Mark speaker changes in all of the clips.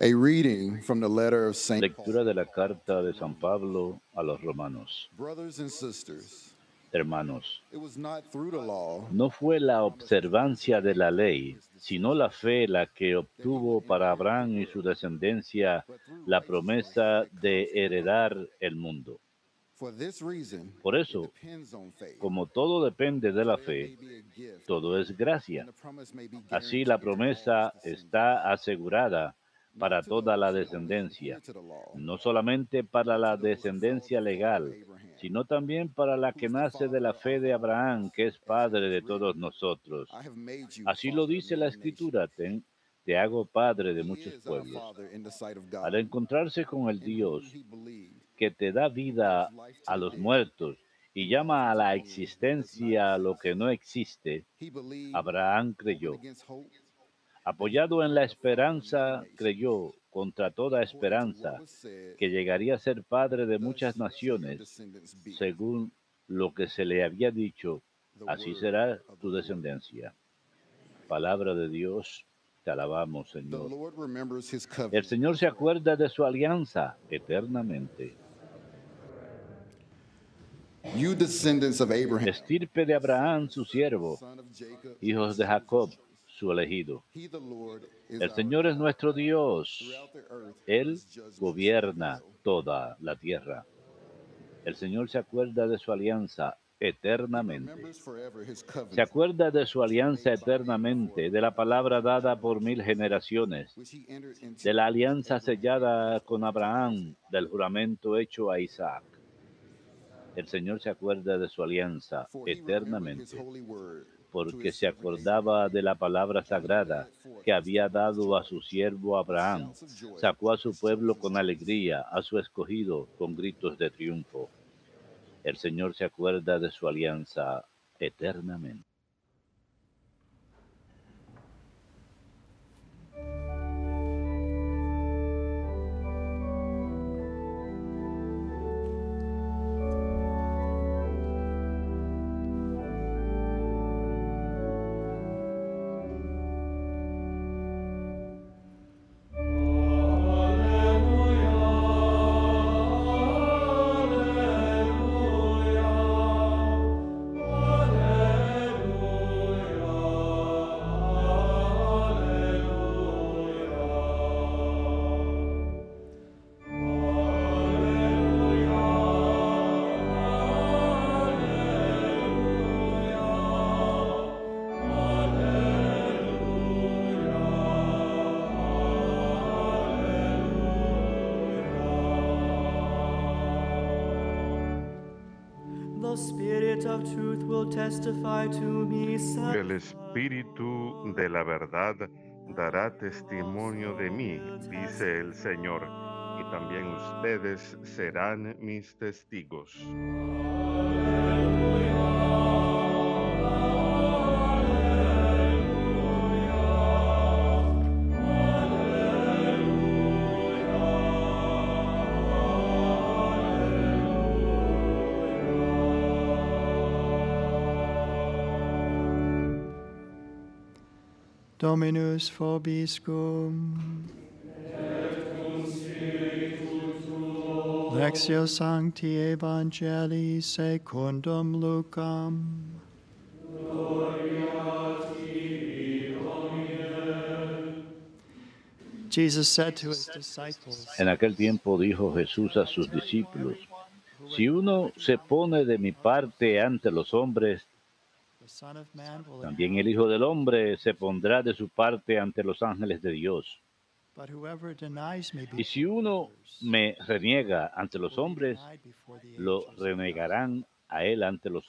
Speaker 1: A reading from the letter of St.
Speaker 2: Lectura de la carta de San Pablo a los romanos.
Speaker 1: Brothers and sisters,
Speaker 2: Hermanos,
Speaker 1: it was not through the law
Speaker 2: no fue la observancia de la ley, sino la fe la que obtuvo para Abraham y su descendencia la promesa de heredar el mundo. Por eso, como todo depende de la fe, todo es gracia. Así la promesa está asegurada para toda la descendencia, no solamente para la descendencia legal, sino también para la que nace de la fe de Abraham, que es padre de todos nosotros. Así lo dice la escritura, te, hago padre de muchos pueblos. Al encontrarse con el Dios que te da vida a los muertos y llama a la existencia lo que no existe, Abraham creyó. Apoyado en la esperanza, creyó contra toda esperanza que llegaría a ser padre de muchas naciones, según lo que se le había dicho, así será tu descendencia. Palabra de Dios, te alabamos, Señor. El. Señor se acuerda de su alianza eternamente. Estirpe de Abraham, su siervo, hijos de Jacob, su elegido. El Señor es nuestro Dios. Él gobierna toda la tierra. El Señor se acuerda de su alianza eternamente. Se acuerda de su alianza eternamente, de la palabra dada por mil generaciones, de la alianza sellada con Abraham, del juramento hecho a Isaac. El Señor se acuerda de su alianza eternamente, porque
Speaker 1: his
Speaker 2: se acordaba de la palabra sagrada que había dado a su siervo Abraham. Sacó a su pueblo con alegría, a su escogido con gritos de triunfo. El Señor se acuerda de su alianza eternamente.
Speaker 3: El Espíritu de la verdad dará testimonio de mí, dice el Señor, y también ustedes serán mis testigos.
Speaker 4: Dominus vobiscum. Lectio Sancti Evangelii secundum Lucam. Jesus said to his disciples,
Speaker 2: En aquel tiempo dijo Jesús a sus discípulos, si uno se pone de mi parte ante los hombres, también el Hijo del Hombre se pondrá de su parte ante los ángeles de Dios. Y si uno me reniega ante los hombres, lo renegarán a él ante los,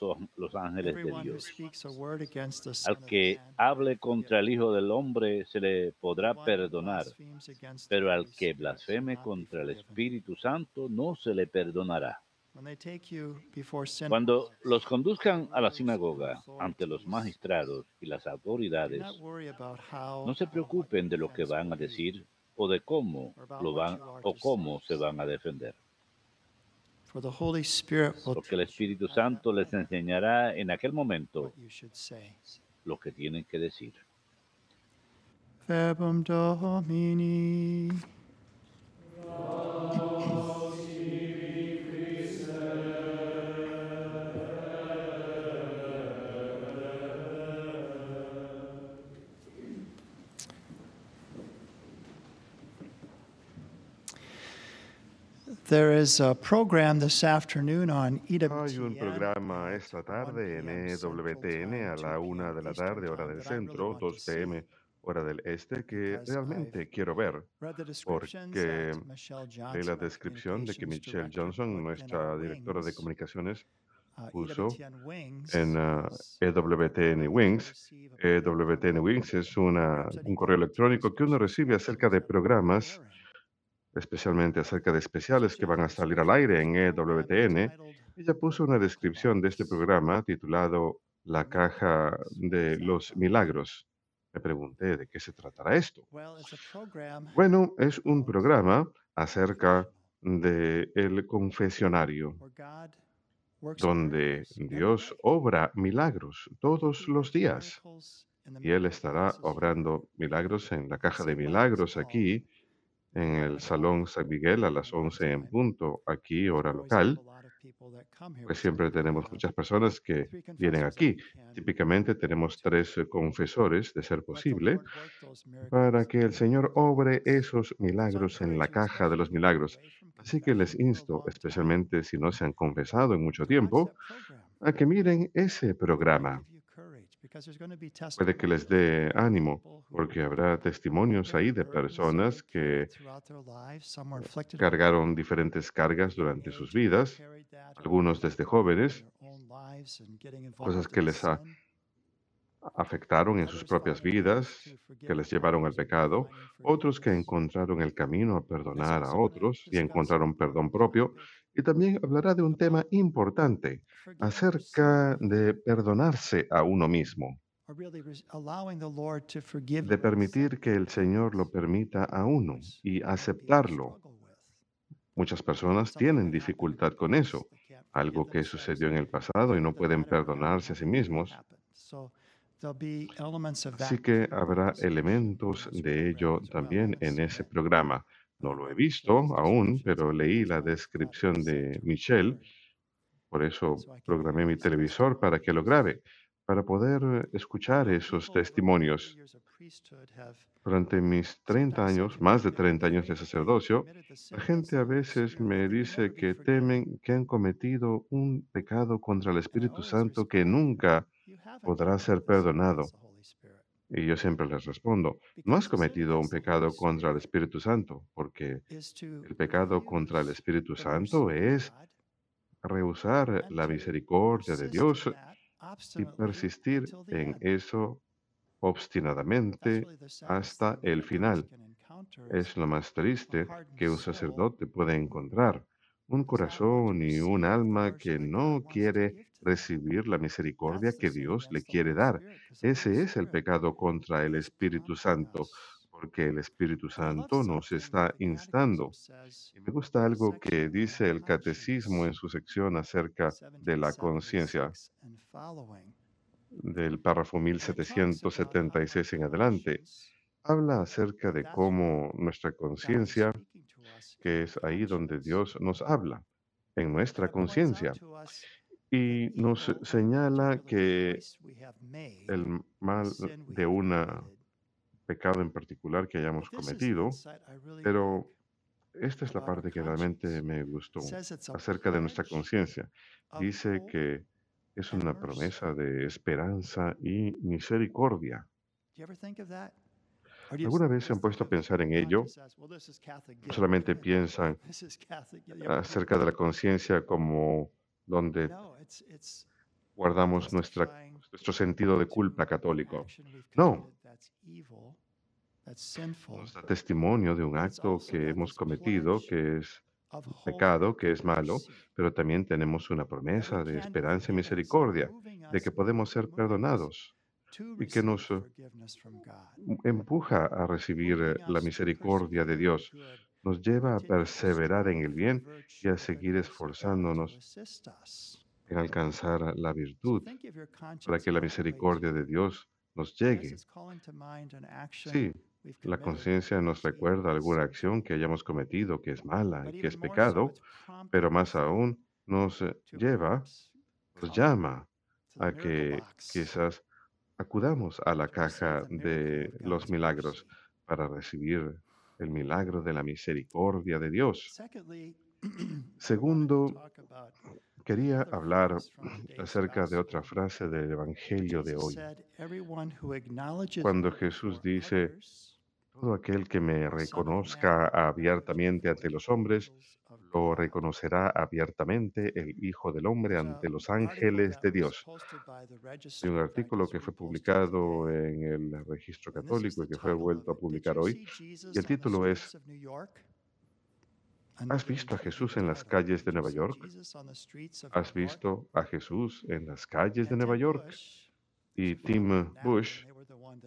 Speaker 2: ángeles de Dios. Al que hable contra el Hijo del Hombre se le podrá perdonar, pero al que blasfeme contra el. Espíritu Santo no se le perdonará.
Speaker 4: When they take you before
Speaker 2: Cuando los conduzcan a la sinagoga ante los magistrados y las autoridades, no se preocupen de lo que van a decir o de cómo lo van o cómo se van a defender, porque el Espíritu Santo les enseñará en aquel momento lo que tienen que decir.
Speaker 4: There is a program this afternoon on E
Speaker 3: Hay un
Speaker 4: EWTN.
Speaker 3: programa esta tarde en E EWTN a la una de la tarde, hora del centro, 2 p.m. hora del este, que realmente quiero ver. Porque
Speaker 4: Johnson,
Speaker 3: la descripción de que Michelle Johnson, nuestra directora de comunicaciones,
Speaker 4: Uh,
Speaker 3: puso
Speaker 4: EWTN
Speaker 3: en ah,
Speaker 4: is
Speaker 3: EWTN Wings. EWTN Wings es una, un correo electrónico que uno recibe acerca de programas, especialmente acerca de especiales que van a salir al aire en EWTN. Ella puso una descripción de este programa titulado La caja de los milagros. Me pregunté de qué se tratará esto. Bueno, es un programa acerca de el confesionario, donde Dios obra milagros todos los días. Y Él estará obrando milagros en la caja de milagros aquí en el Salón San Miguel a las 11 en punto, aquí hora local. Pues siempre tenemos muchas personas que vienen aquí. Típicamente tenemos tres eh, confesores, de ser posible, para que el Señor obre esos milagros en la caja de los milagros. Así que les insto, especialmente si no se han confesado en mucho tiempo, a que miren ese programa. Puede que les dé ánimo, porque habrá testimonios ahí de personas que cargaron diferentes cargas durante sus vidas, algunos desde jóvenes, cosas que les afectaron en sus propias vidas, que les llevaron al pecado, otros que encontraron el camino a perdonar a otros y encontraron perdón propio, y también hablará de un tema importante acerca de perdonarse a uno mismo, de permitir que el Señor lo permita a uno y aceptarlo. Muchas personas tienen dificultad con eso, algo que sucedió en el pasado y no pueden perdonarse a sí mismos. Así que habrá elementos de ello también en ese programa. No lo he visto aún, pero leí la descripción de Michelle, por eso programé mi televisor para que lo grabe, para poder escuchar esos
Speaker 4: people over my 30
Speaker 3: testimonios. Durante mis 30
Speaker 4: sometimes said
Speaker 3: años, más de
Speaker 4: that they're
Speaker 3: 30 años de sacerdocio, la gente a veces me dice que temen que han cometido un pecado contra el Espíritu Santo que nunca podrá ser perdonado. Y yo siempre les respondo, no has cometido un pecado contra el Espíritu Santo, porque el pecado contra el Espíritu Santo es rehusar la misericordia de Dios y persistir en eso obstinadamente hasta el final. Es lo más triste que un sacerdote puede encontrar, un corazón y un alma que no quiere recibir la misericordia que Dios le quiere dar. Ese es el pecado contra el Espíritu Santo, porque el Espíritu Santo nos está instando. Y me gusta algo que dice el catecismo en su sección acerca de la conciencia
Speaker 4: 1776 and following.
Speaker 3: del párrafo
Speaker 4: And it talks about how
Speaker 3: 1776 en adelante. Habla acerca de cómo nuestra conciencia, que es ahí donde. Dios nos habla, en nuestra conciencia, y nos señala que el mal de un pecado en particular que hayamos cometido, pero esta es la parte que realmente me gustó acerca de nuestra conciencia. Dice que es una promesa de esperanza y misericordia. ¿Alguna vez se han puesto a pensar en ello? solamente piensan acerca de la conciencia como donde guardamos nuestra, nuestro sentido de culpa católico. No. Nos da testimonio de un acto que hemos cometido que es pecado, que es malo, pero también tenemos una promesa de esperanza y misericordia, de que podemos ser perdonados y que nos eh,
Speaker 4: God,
Speaker 3: empuja a recibir eh, la misericordia de Dios, nos lleva a perseverar en el bien y a seguir esforzándonos en alcanzar la virtud para que la misericordia de Dios nos llegue. Sí, la conciencia nos recuerda alguna acción que hayamos cometido que es mala y que es pecado, pero más aún nos eh, lleva, nos llama a que quizás acudamos a la
Speaker 4: receive
Speaker 3: caja de los milagros para recibir el milagro de la misericordia de Dios. Segundo, quería hablar acerca de otra frase del Evangelio de hoy.
Speaker 4: said, "Everyone who acknowledges
Speaker 3: Cuando Jesús dice, todo aquel que me reconozca abiertamente ante los hombres, lo
Speaker 4: God."
Speaker 3: reconocerá abiertamente el Hijo del Hombre ante los ángeles de Dios. Hay un artículo que fue publicado en el registro católico y que fue vuelto a publicar hoy. Y el título es? ¿Has visto a Jesús en las calles de Nueva York? ¿Has visto a Jesús en las calles de Nueva York? Y Tim Bush,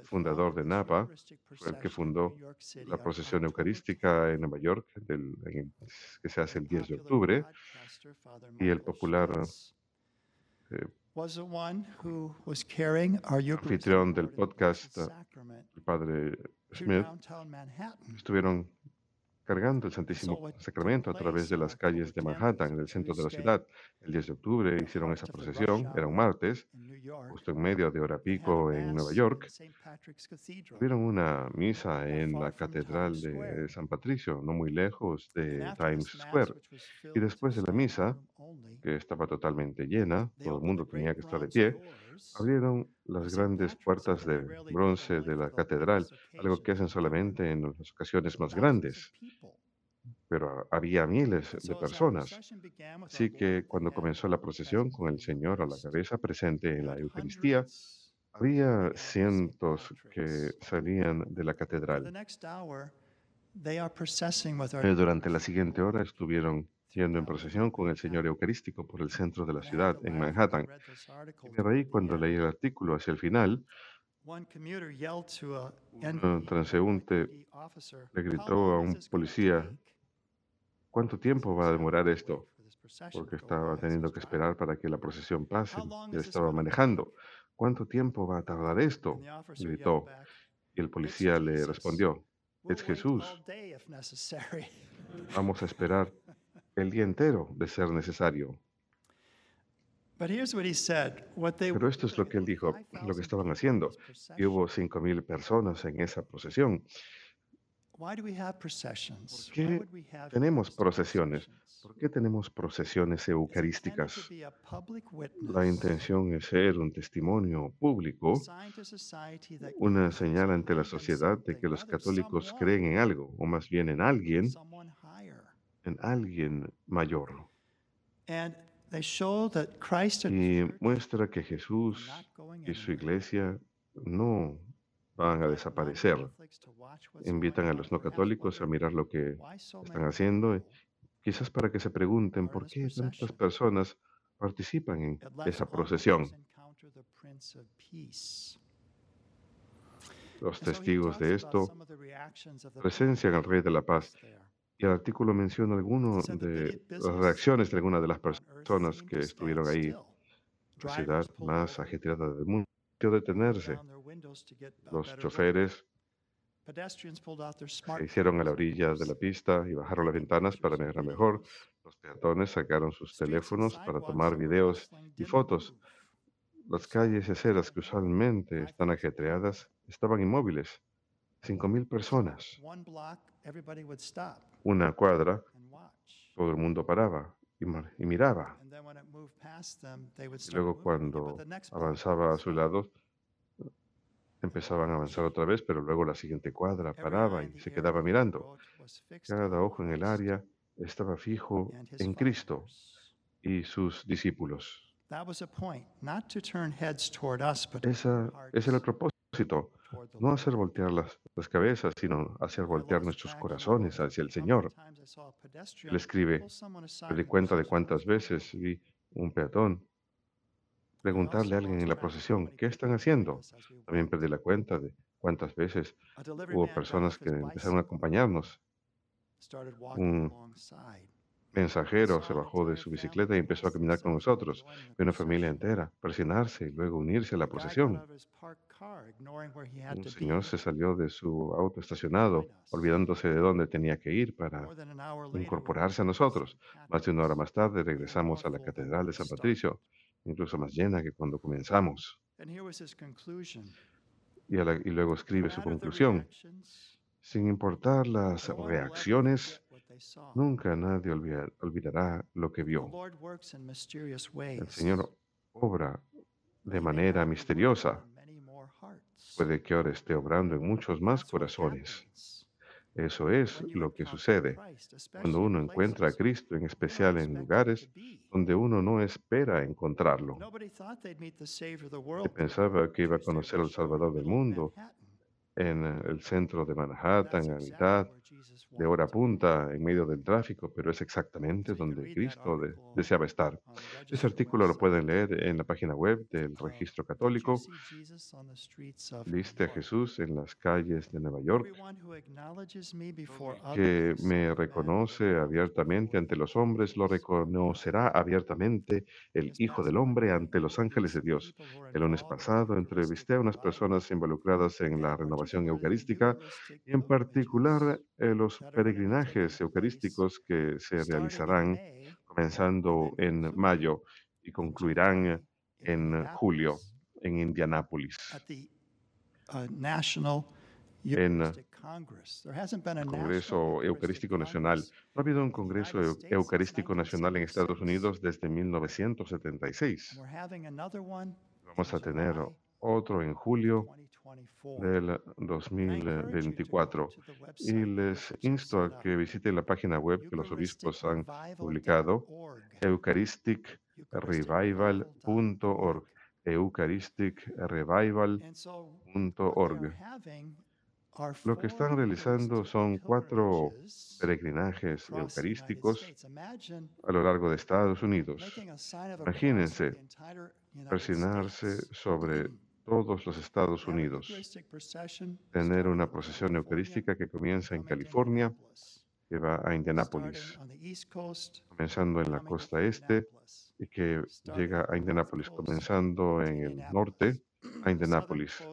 Speaker 3: fundador de Napa, fue el que fundó la procesión
Speaker 4: October 10th.
Speaker 3: eucarística en Nueva York, del- en que se hace el 10 de octubre, y el popular eh, anfitrión del podcast, el padre Smith, estuvieron cargando el Santísimo Sacramento a través de las calles de
Speaker 4: 10th
Speaker 3: Manhattan, en el centro de la ciudad. El 10 de octubre hicieron esa procesión, era un martes, justo en medio de hora pico en Nueva York. Tuvieron una misa en la Catedral de San Patricio, no muy lejos de Times Square. Y después de la misa, que estaba totalmente llena, todo el mundo tenía que estar de pie, abrieron las grandes puertas de bronce de la catedral, algo que hacen solamente en las ocasiones más grandes, pero había miles de personas. Así que cuando comenzó la procesión con el Señor a la cabeza presente en la Eucaristía, había cientos que salían de la catedral. Durante la siguiente hora estuvieron yendo en procesión con el Señor Eucarístico por el centro de la ciudad, en Manhattan. Y me reí cuando leí el artículo hacia el final. Un transeúnte le
Speaker 4: "How
Speaker 3: gritó a un policía,
Speaker 4: take?"
Speaker 3: ¿cuánto tiempo va a demorar esto? Porque estaba teniendo que esperar para que la procesión pase. Él estaba manejando. ¿Cuánto tiempo va a tardar esto? Gritó. Y el policía le respondió,
Speaker 4: "We'll
Speaker 3: es Jesús.
Speaker 4: all day if necessary."
Speaker 3: Vamos a esperar el día entero de ser necesario. Pero esto es lo que él dijo, lo que estaban haciendo. Y hubo 5.000 personas en esa procesión. ¿Por qué tenemos procesiones? ¿Por qué tenemos procesiones eucarísticas? La intención es ser un testimonio público, una señal ante la sociedad de que los católicos creen en algo, o más bien en alguien. En alguien mayor. Y muestra que Jesús y su iglesia no van a desaparecer. Invitan a los no católicos a mirar lo que están haciendo, quizás para que se pregunten por qué tantas personas participan en esa procesión. Los testigos de esto presencian al Rey de la Paz. Y el artículo menciona algunas de las reacciones de algunas de las personas que estuvieron ahí. La ciudad más ajetreada del mundo detenerse. Los choferes se hicieron a la orilla de la pista y bajaron las ventanas para mirar mejor. Los peatones sacaron sus teléfonos para tomar videos y fotos. Las calles y aceras que usualmente están ajetreadas estaban inmóviles. 5.000 personas. Una cuadra, todo el mundo paraba y, y miraba. Y luego cuando avanzaba a su lado, empezaban a avanzar otra vez, pero luego la siguiente cuadra paraba y se quedaba mirando. Cada ojo en el área estaba fijo en Cristo y sus discípulos. Esa, ese era el propósito, no hacer voltear las, las cabezas, sino hacer voltear nuestros corazones hacia el Señor. Él escribe, me di cuenta de cuántas veces vi un peatón preguntarle a alguien en la procesión, ¿qué están haciendo? También perdí la cuenta de cuántas veces hubo personas que empezaron a acompañarnos. un. Mensajero se bajó de su bicicleta y empezó a caminar con nosotros. Vi una familia entera presionarse y luego unirse a la procesión. Un señor se salió de su auto estacionado, olvidándose de dónde tenía que ir para incorporarse a nosotros. Más de una hora más tarde regresamos a la Catedral de San. Patricio, incluso más llena que cuando comenzamos.
Speaker 4: And here was his conclusion.
Speaker 3: Y, la- y luego escribe su conclusión. Sin importar las reacciones,
Speaker 4: forget what they saw.
Speaker 3: Nunca nadie olvida- olvidará lo que
Speaker 4: The
Speaker 3: vio.
Speaker 4: Lord works in mysterious
Speaker 3: El
Speaker 4: ways.
Speaker 3: Señor obra de manera misteriosa. Puede que ahora esté obrando en muchos más corazones. Eso es lo que sucede cuando uno encuentra a Cristo, en especial en lugares donde uno no espera encontrarlo. Se pensaba que iba a conocer al Salvador del mundo. En eh, el centro de Manhattan, a mitad de hora punta, en medio del tráfico, pero es exactamente donde Cristo de- deseaba estar.
Speaker 4: the
Speaker 3: Ese artículo lo pueden leer en la página web del
Speaker 4: Uh,
Speaker 3: Registro Católico. Viste a? Jesús en las calles de Nueva York, que me reconoce abiertamente ante los hombres, lo reconocerá abiertamente el Hijo del Hombre ante los ángeles de Dios. El lunes pasado entrevisté a unas personas involucradas en la renovación
Speaker 4: particularly
Speaker 3: eucarística y en particular
Speaker 4: pilgrimages
Speaker 3: eh, los peregrinajes eucarísticos que se realizarán
Speaker 4: May
Speaker 3: comenzando en mayo y concluirán en julio en Indianápolis.
Speaker 4: uh,
Speaker 3: En,
Speaker 4: national
Speaker 3: Congreso Eucarístico Nacional. No ha habido un Congreso Eucarístico Nacional en Estados
Speaker 4: 1976.
Speaker 3: Unidos desde 1976.
Speaker 4: And we're having another one
Speaker 3: Vamos a tener otro en julio
Speaker 4: 2024.
Speaker 3: Del
Speaker 4: I encourage you to go
Speaker 3: 2024.
Speaker 4: to the
Speaker 3: Y les insto a que visiten la página web que los obispos han publicado,
Speaker 4: eucharisticrevival.org.
Speaker 3: eucharisticrevival.org, Lo que están realizando son cuatro peregrinajes eucarísticos a lo largo de Estados Unidos. Imagínense persinarse sobre todos los Estados Unidos. Tener una procesión eucarística que comienza en California, que va a Indianápolis, comenzando en la costa este y que llega a Indianápolis, comenzando en el norte a Indianápolis.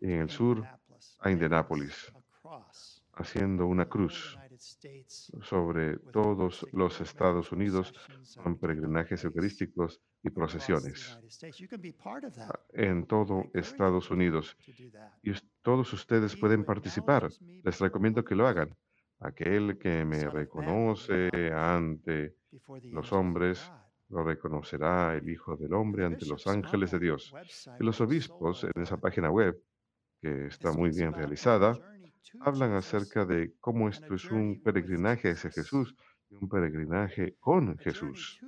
Speaker 3: Y en el sur a Indianápolis, haciendo una cruz sobre todos los Estados Unidos
Speaker 4: are
Speaker 3: con peregrinajes eucarísticos y procesiones
Speaker 4: that.
Speaker 3: en todo Estados Unidos. Y todos ustedes pueden participar. Les recomiendo que lo hagan. Aquel que me reconoce ante los hombres, lo reconocerá el Hijo del Hombre ante los ángeles de Dios. Y los obispos en esa página web, que está muy bien realizada, hablan acerca de cómo esto es un peregrinaje hacia. Jesús y un peregrinaje con Jesús.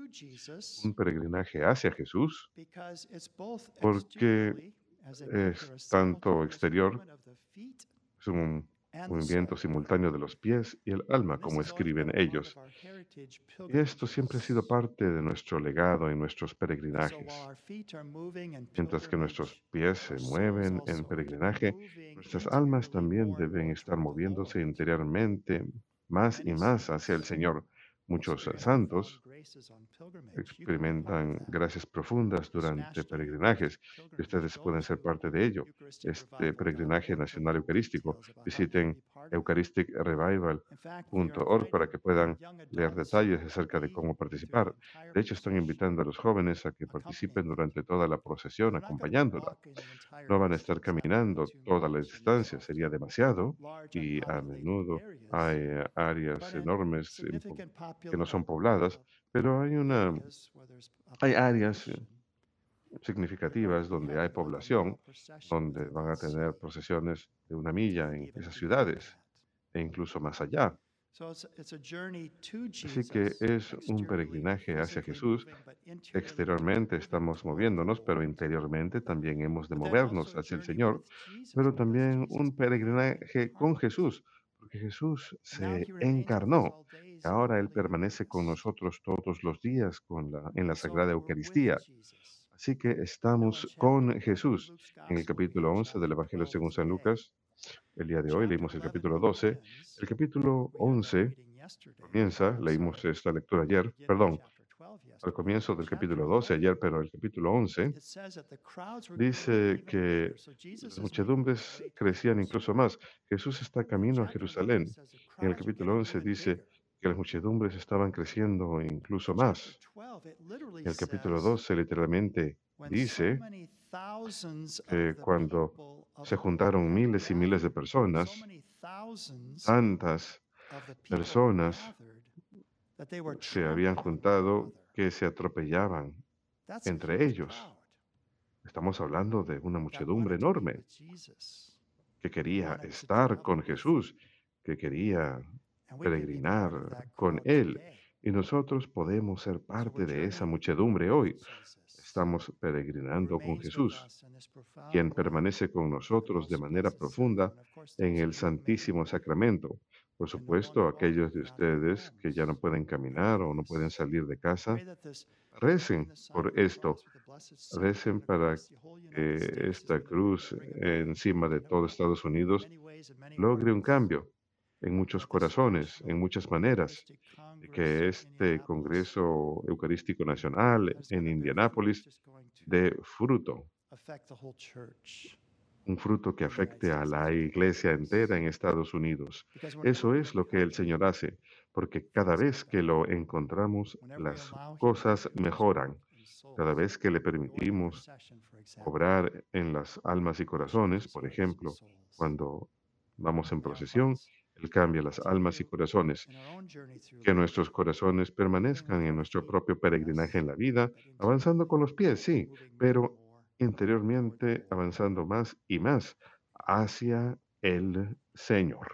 Speaker 3: Un peregrinaje hacia Jesús porque es tanto exterior, es un movimiento simultáneo de los pies y el alma, como escriben ellos. Y esto siempre ha sido parte de nuestro legado en nuestros peregrinajes. Mientras que nuestros pies se mueven en peregrinaje, nuestras almas también deben estar moviéndose interiormente más y más hacia el Señor. Muchos santos experimentan gracias profundas durante peregrinajes y ustedes pueden ser parte de ello. Este peregrinaje nacional eucarístico, visiten eucharisticrevival.org para que puedan leer detalles acerca de cómo participar. De hecho, están invitando a los jóvenes a que participen durante toda la procesión acompañándola. No van a estar caminando toda la distancia, sería demasiado y a menudo hay eh, áreas enormes que no son pobladas, pero hay una hay áreas eh, significativas donde hay población, donde van a tener procesiones de una milla en esas ciudades e incluso más allá. Así que es un peregrinaje hacia Jesús. Exteriormente estamos moviéndonos, pero interiormente también hemos de movernos hacia el Señor, pero también un peregrinaje con Jesús, porque Jesús se encarnó. Ahora Él permanece con nosotros todos los días con la, en la Sagrada Eucaristía. Así que estamos con Jesús. En el capítulo 11 del Evangelio según San Lucas, el día de hoy leímos el capítulo 12. El capítulo 11 comienza, leímos esta lectura ayer, perdón, al comienzo del capítulo 12 ayer, pero el capítulo 11 dice que las muchedumbres crecían incluso más. Jesús está camino a Jerusalén. En el capítulo 11 dice que las muchedumbres estaban creciendo incluso más. El capítulo 12 literalmente dice que cuando se juntaron miles y miles de personas, tantas personas se habían juntado que se atropellaban entre ellos. Estamos hablando de una muchedumbre enorme que quería estar con Jesús, que quería peregrinar con Él. Y nosotros podemos ser parte de esa muchedumbre hoy. Estamos peregrinando con Jesús, quien permanece con nosotros de manera profunda en el Santísimo Sacramento. Por supuesto, aquellos de ustedes que ya no pueden caminar o no pueden salir de casa, recen por esto. Recen para que esta cruz encima de todo Estados Unidos logre un cambio en muchos corazones, en muchas maneras, que este Congreso Eucarístico Nacional en Indianápolis dé fruto, un fruto que afecte a la iglesia entera en Estados Unidos. Eso es lo que el Señor hace, porque cada vez que lo encontramos, las cosas mejoran. Cada vez que le permitimos obrar en las almas y corazones, por ejemplo, cuando vamos en procesión, Él cambia las almas y corazones. Que nuestros corazones permanezcan en nuestro propio peregrinaje en la vida, avanzando con los pies, sí, pero interiormente avanzando más y más hacia el Señor.